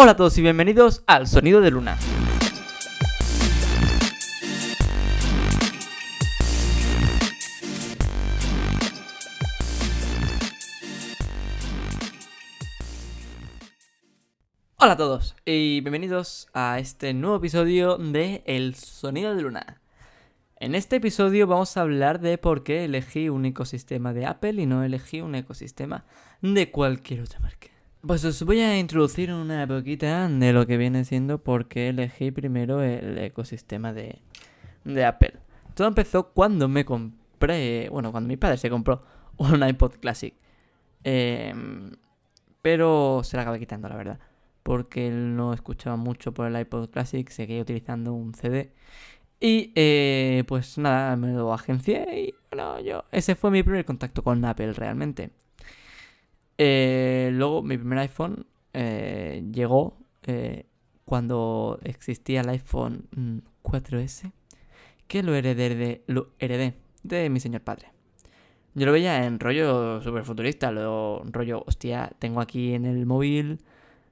Hola a todos y bienvenidos al Sonido de Luna. Hola a todos y bienvenidos a este nuevo episodio de El Sonido de Luna. En este episodio vamos a hablar de por qué elegí un ecosistema de Apple y no elegí un ecosistema de cualquier otra marca. Pues os voy a introducir una poquita de lo que viene siendo por qué elegí primero el ecosistema de, de Apple. Todo empezó cuando me compré, bueno, cuando mi padre se compró un iPod Classic. Em, pero se la acabé quitando, la verdad. Porque él no escuchaba mucho por el iPod Classic, seguía utilizando un CD. Y eh, pues nada, me lo agencié y bueno, yo. Ese fue mi primer contacto con Apple realmente. Eh, luego mi primer iPhone eh, llegó eh, cuando existía el iPhone 4S, mm, que lo heredé de, lo heredé de mi señor padre. Yo lo veía en rollo super futurista, lo rollo, hostia, tengo aquí en el móvil,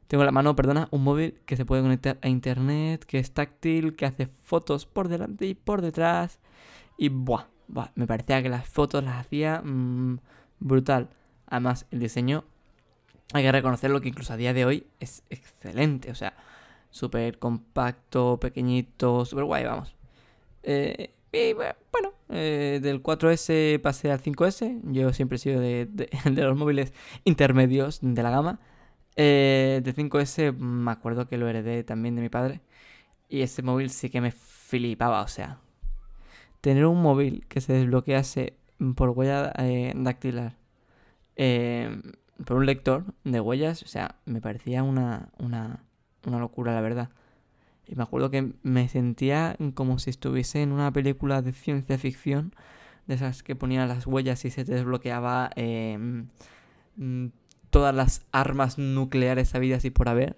tengo en la mano, perdona, un móvil que se puede conectar a internet, que es táctil, que hace fotos por delante y por detrás. Y buah, buah me parecía que las fotos las hacía mm, brutal. Además, el diseño, hay que reconocerlo que incluso a día de hoy es excelente. O sea, súper compacto, pequeñito, súper guay, vamos. Eh, y bueno, eh, del 4S pasé al 5S. Yo siempre he sido de, los móviles intermedios de la gama. Eh, de 5S me acuerdo que lo heredé también de mi padre. Y ese móvil sí que me flipaba, o sea. Tener un móvil que se desbloquease por huella dactilar eh, por un lector de huellas, o sea, me parecía una, una, una locura, la verdad. Y me acuerdo que me sentía como si estuviese en una película de ciencia ficción, de esas que ponían las huellas y se desbloqueaba mm, todas las armas nucleares habidas y por haber.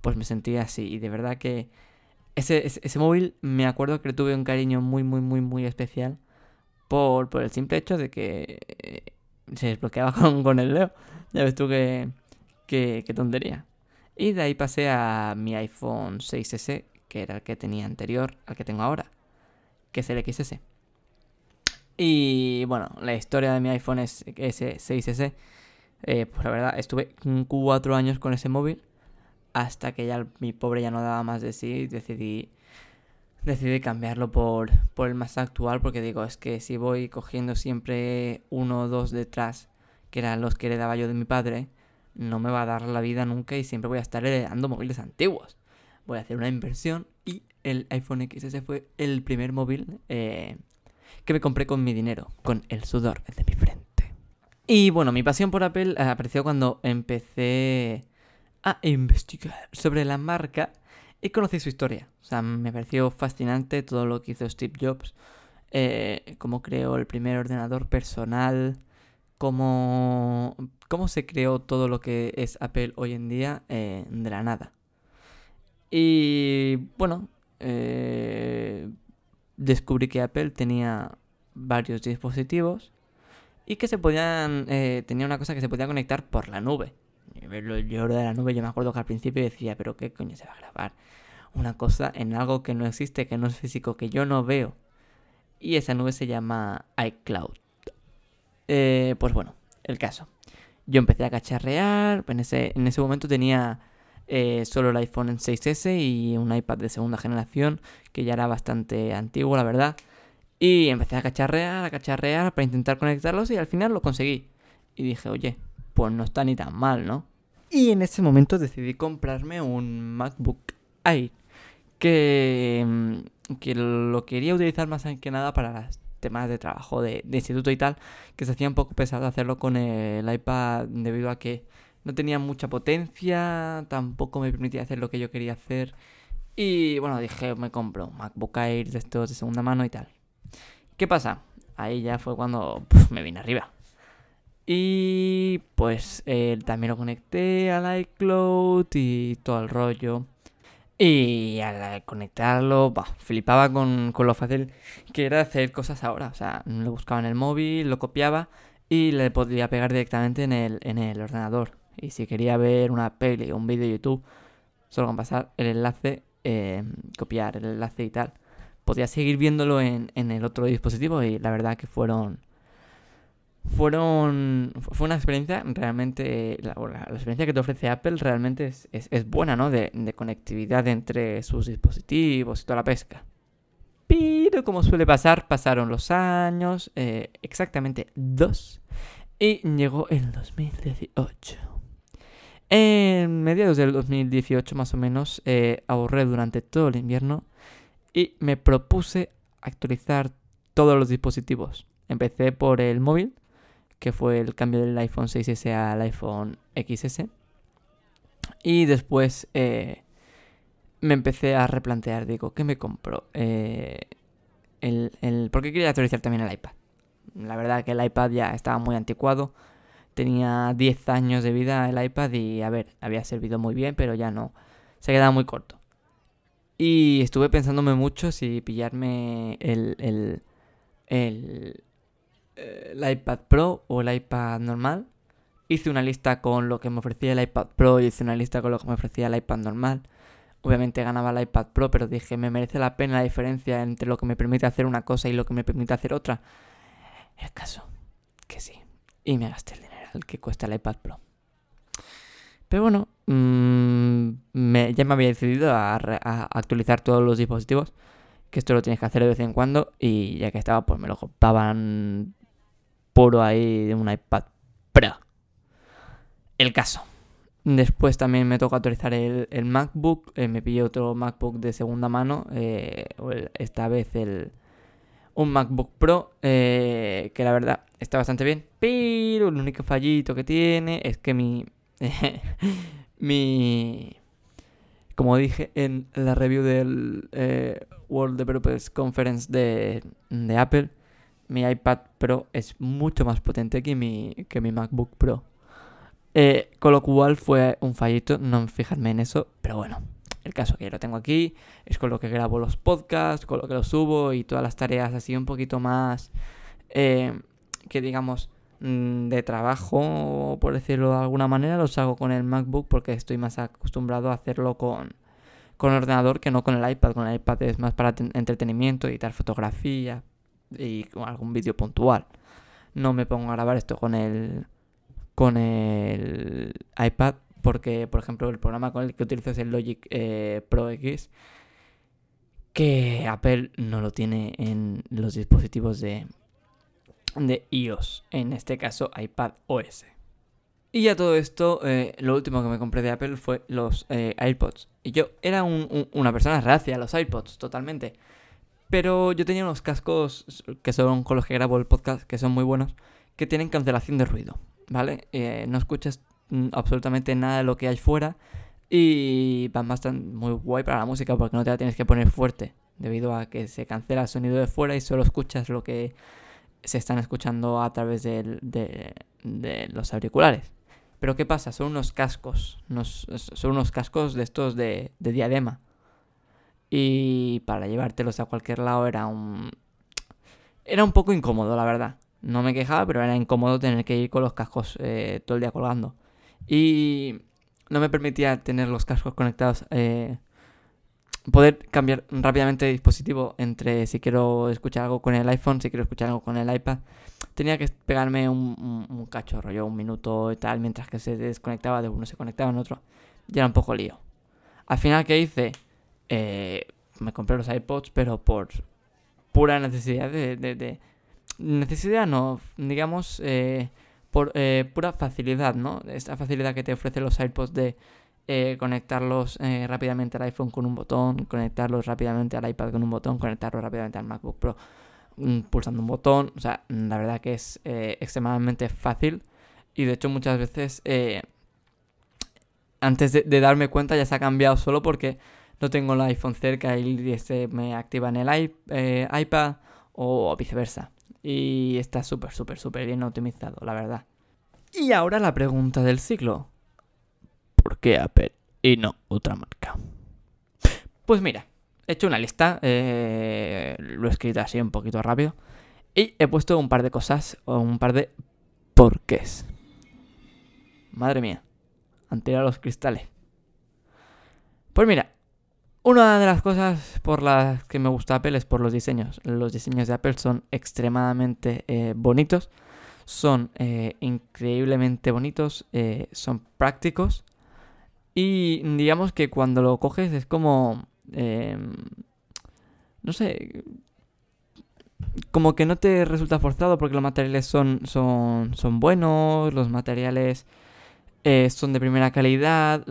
Pues me sentía así. Y de verdad que ese, ese, móvil me acuerdo que tuve un cariño muy, muy, muy, muy especial. Por, por el simple hecho de que eh, se desbloqueaba con, con el Leo. Ya ves tú qué, qué, tontería. Y de ahí pasé a mi iPhone 6S, que era el que tenía anterior al que tengo ahora, que es el XS. Y bueno, la historia de mi iPhone es ese 6S. Eh, pues la verdad, estuve cuatro años con ese móvil. Hasta que ya mi pobre ya no daba más de sí. Decidí decidí cambiarlo por, por el más actual porque digo, es que si voy cogiendo siempre uno o dos detrás, que eran los que heredaba yo de mi padre, no me va a dar la vida nunca y siempre voy a estar heredando móviles antiguos. Voy a hacer una inversión y el iPhone XS fue el primer móvil eh, que me compré con mi dinero, con el sudor de mi frente. Y bueno, mi pasión por Apple apareció cuando empecé a investigar sobre la marca y conocí su historia. O sea, me pareció fascinante todo lo que hizo Steve Jobs, eh, cómo creó el primer ordenador personal, cómo, cómo se creó todo lo que es Apple hoy en día eh, de la nada. Y bueno, eh, descubrí que Apple tenía varios dispositivos y que se podían, tenía una cosa que se podía conectar por la nube. Yo de la nube, yo me acuerdo que al principio decía, pero ¿qué coño se va a grabar? Una cosa en algo que no existe, que no es físico, que yo no veo. Y esa nube se llama iCloud. Eh, pues bueno, el caso. Yo empecé a cacharrear, en ese, en ese momento tenía eh, solo el iPhone 6S y un iPad de segunda generación, que ya era bastante antiguo, la verdad. Y empecé a cacharrear, a cacharrear para intentar conectarlos y al final lo conseguí. Y dije, oye, pues no está ni tan mal, ¿no? Y en ese momento decidí comprarme un MacBook Air, que, mm, que lo quería utilizar más que nada para los temas de trabajo de, instituto y tal, que se hacía un poco pesado hacerlo con el iPad debido a que no tenía mucha potencia, tampoco me permitía hacer lo que yo quería hacer. Y bueno, dije, me compro un MacBook Air de estos de segunda mano y tal. ¿Qué pasa? Ahí ya fue cuando me vine arriba. Y pues eh, también lo conecté al iCloud y todo el rollo. Y al conectarlo, flipaba con, lo fácil que era hacer cosas ahora. O sea, lo buscaba en el móvil, lo copiaba y le podía pegar directamente en el, en el ordenador. Y si quería ver una peli o un vídeo de YouTube, Solo con pasar el enlace, eh, copiar el enlace y tal. Podía seguir viéndolo en, en el otro dispositivo y la verdad que fueron fueron fue una experiencia realmente la, experiencia que te ofrece Apple realmente es, es, buena no de, de, conectividad entre sus dispositivos y toda la pesca. Pero como suele pasar pasaron los años eh, exactamente dos y llegó el 2018 en mediados del 2018 más o menos eh, ahorré durante todo el invierno y me propuse actualizar todos los dispositivos. Empecé por el móvil que fue el cambio del iPhone 6S al iPhone XS. Y después eh, me empecé a replantear, digo, ¿qué me compro? Eh, el, el, porque quería actualizar también el iPad. La verdad que el iPad ya estaba muy anticuado. Tenía 10 años de vida el iPad y, a ver, había servido muy bien, pero ya no. Se quedaba muy corto. Y estuve pensándome mucho si pillarme el, el, el, el iPad Pro o el iPad normal. Hice una lista con lo que me ofrecía el iPad Pro y hice una lista con lo que me ofrecía el iPad normal. Obviamente ganaba el iPad Pro, pero dije, ¿me merece la pena la diferencia entre lo que me permite hacer una cosa y lo que me permite hacer otra? El caso, que sí. Y me gasté el dinero que cuesta el iPad Pro. Pero bueno, mm, ya me había decidido a, actualizar todos los dispositivos. Que esto lo tienes que hacer de vez en cuando. Y ya que estaba, pues me lo copaban puro ahí de un iPad Pro. El caso. Después también me toca actualizar el, MacBook. Eh, me pillé otro MacBook de segunda mano. Eh, esta vez el, un MacBook Pro. Eh, que la verdad está bastante bien. Pero el único fallito que tiene es que mi. mi. Como dije en la review del World Developers Conference de, de Apple mi iPad Pro es mucho más potente que mi, que mi MacBook Pro. Eh, con lo cual fue un fallito no fijarme en eso, pero bueno, el caso que lo tengo aquí es con lo que grabo los podcasts, con lo que los subo y todas las tareas así un poquito más eh, que digamos mm, de trabajo, por decirlo de alguna manera, los hago con el MacBook porque estoy más acostumbrado a hacerlo con, con ordenador que no con el iPad. Con el iPad es más para entretenimiento, editar fotografía, y con algún vídeo puntual. No me pongo a grabar esto con el con el iPad porque, por ejemplo, el programa con el que utilizo es el Logic eh, Pro X que Apple no lo tiene en los dispositivos de, de iOS, en este caso iPad OS. Y a todo esto, eh, lo último que me compré de Apple fue los eh, AirPods. Y yo era una persona reacia a los AirPods, totalmente. Pero yo tenía unos cascos que son con los que grabo el podcast, que son muy buenos, que tienen cancelación de ruido, ¿vale? Eh, no escuchas absolutamente nada de lo que hay fuera y van bastante muy guay para la música porque no te la tienes que poner fuerte debido a que se cancela el sonido de fuera y solo escuchas lo que se están escuchando a través de, de, los auriculares. Pero ¿qué pasa? Son unos cascos, son unos cascos de estos de, de diadema y para llevártelos a cualquier lado era un... Era un poco incómodo, la verdad. No me quejaba, pero era incómodo tener que ir con los cascos eh, todo el día colgando. Y no me permitía tener los cascos conectados. Eh, poder cambiar rápidamente de dispositivo entre si quiero escuchar algo con el iPhone, si quiero escuchar algo con el iPad. Tenía que pegarme un, un, cachorro, yo un minuto y tal, mientras que se desconectaba de uno, se conectaba en otro. Y era un poco lío. Al final, ¿qué hice? Eh, me compré los iPods, pero por pura necesidad de... necesidad no, digamos, eh, por eh, pura facilidad, ¿no? Esta facilidad que te ofrecen los iPods de conectarlos rápidamente al iPhone con un botón, conectarlos rápidamente al iPad con un botón, conectarlos rápidamente al MacBook Pro mm, pulsando un botón. O sea, la verdad que es extremadamente fácil. Y de hecho muchas veces, antes de darme cuenta, ya se ha cambiado solo porque no tengo el iPhone cerca y este me activa en el eh, iPad o viceversa. Y está súper, súper, súper bien optimizado, la verdad. Y ahora la pregunta del siglo. ¿Por qué Apple y no otra marca? Pues mira, he hecho una lista, eh, lo he escrito así un poquito rápido, y he puesto un par de cosas, o un par de porqués. Madre mía, han tirado los cristales. Pues mira, una de las cosas por las que me gusta Apple es por los diseños. Los diseños de Apple son extremadamente eh, bonitos, son eh, increíblemente bonitos, eh, son prácticos y digamos que cuando lo coges es como... Em, no sé, como que no te resulta forzado porque los materiales son, son, son buenos, los materiales eh, son de primera calidad,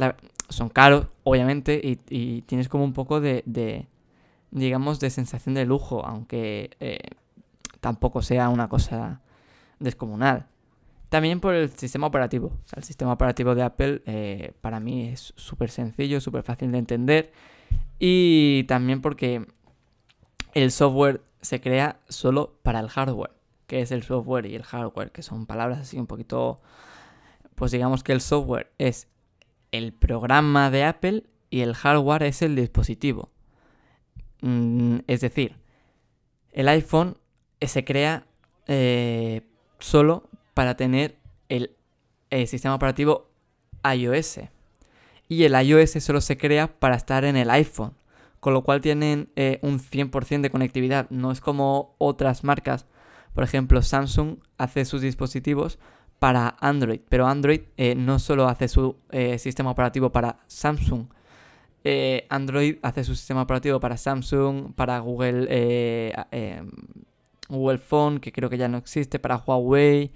son caros, obviamente, y, tienes como un poco de, digamos, de sensación de lujo, aunque eh, tampoco sea una cosa descomunal. También por el sistema operativo. El sistema operativo de Apple eh, para mí es súper sencillo, súper fácil de entender. Y también porque el software se crea solo para el hardware, que es el software y el hardware, que son palabras así un poquito, pues digamos que el software es el programa de Apple y el hardware es el dispositivo. Mm, es decir, el iPhone se crea eh, solo para tener el, sistema operativo iOS. Y el iOS solo se crea para estar en el iPhone con lo cual tienen eh, un 100% de conectividad. No es como otras marcas. Por ejemplo, Samsung hace sus dispositivos para Android, pero Android eh, no solo hace su eh, sistema operativo para Samsung. Android hace su sistema operativo para Samsung, para Google, Google Phone, que creo que ya no existe, para Huawei,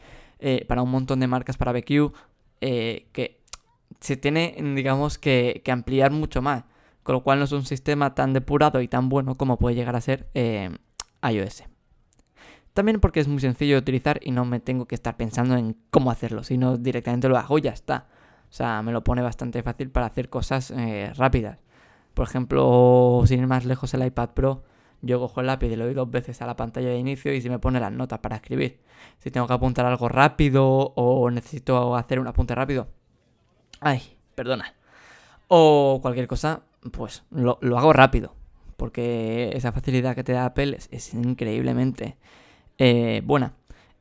para un montón de marcas, para BQ, que se tiene, digamos, que ampliar mucho más con lo cual no es un sistema tan depurado y tan bueno como puede llegar a ser eh, iOS. También porque es muy sencillo de utilizar y no me tengo que estar pensando en cómo hacerlo, sino directamente lo hago y ya está. O sea, me lo pone bastante fácil para hacer cosas eh, rápidas. Por ejemplo, sin ir más lejos el iPad Pro, yo cojo el lápiz y le doy dos veces a la pantalla de inicio y se me pone las notas para escribir. Si tengo que apuntar algo rápido o necesito hacer un apunte rápido. Ay, perdona. O cualquier cosa, pues lo, hago rápido. Porque esa facilidad que te da Apple es, increíblemente eh, buena.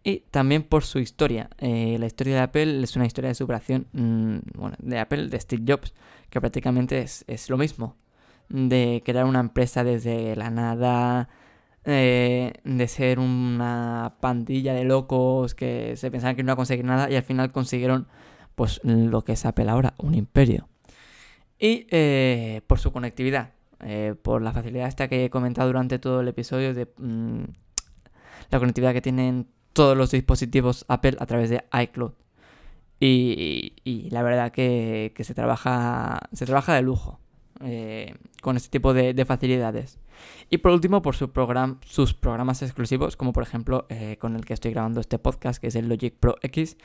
Y también por su historia. Eh, la historia de Apple es una historia de superación mm, bueno, de Apple, de Steve Jobs, que prácticamente es, lo mismo. De crear una empresa desde la nada, eh, de ser una pandilla de locos que se pensaban que no iba a conseguir nada y al final consiguieron pues lo que es Apple ahora, un imperio. Y eh, por su conectividad, por la facilidad esta que he comentado durante todo el episodio de mm, la conectividad que tienen todos los dispositivos Apple a través de iCloud. Y, la verdad que, se, trabaja, se trabaja de lujo eh, con este tipo de, facilidades. Y por último, por su sus programas exclusivos, como por ejemplo con el que estoy grabando este podcast, que es el Logic Pro X,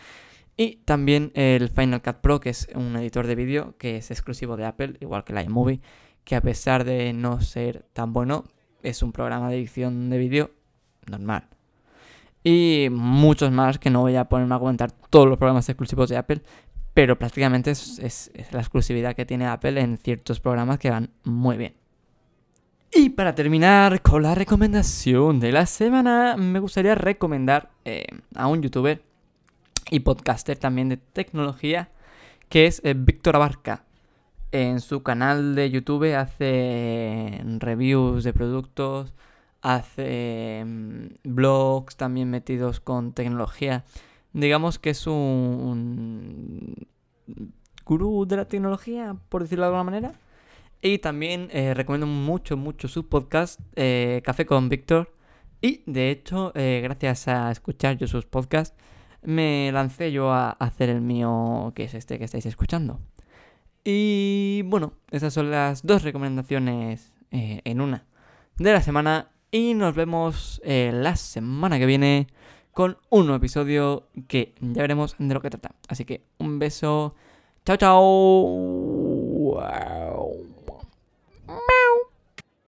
y también el Final Cut Pro, que es un editor de vídeo que es exclusivo de Apple, igual que la iMovie, que a pesar de no ser tan bueno, es un programa de edición de vídeo normal. Y muchos más que no voy a ponerme a comentar todos los programas exclusivos de Apple, pero prácticamente es, la exclusividad que tiene Apple en ciertos programas que van muy bien. Y para terminar con la recomendación de la semana, me gustaría recomendar eh, a un youtuber y podcaster también de tecnología, que es eh, Víctor Abarca. En su canal de YouTube hace mm, reviews de productos, hace mm, blogs también metidos con tecnología. Digamos que es un, gurú de la tecnología, por decirlo de alguna manera. Y también eh, recomiendo mucho, mucho su podcast, eh, Café con Víctor. Y de hecho, gracias a escuchar yo sus podcasts, me lancé yo a hacer el mío, que es este que estáis escuchando. Y bueno, esas son las dos recomendaciones eh, en una de la semana. Y nos vemos eh, la semana que viene con un nuevo episodio que ya veremos de lo que trata. Así que un beso. Chao, chao.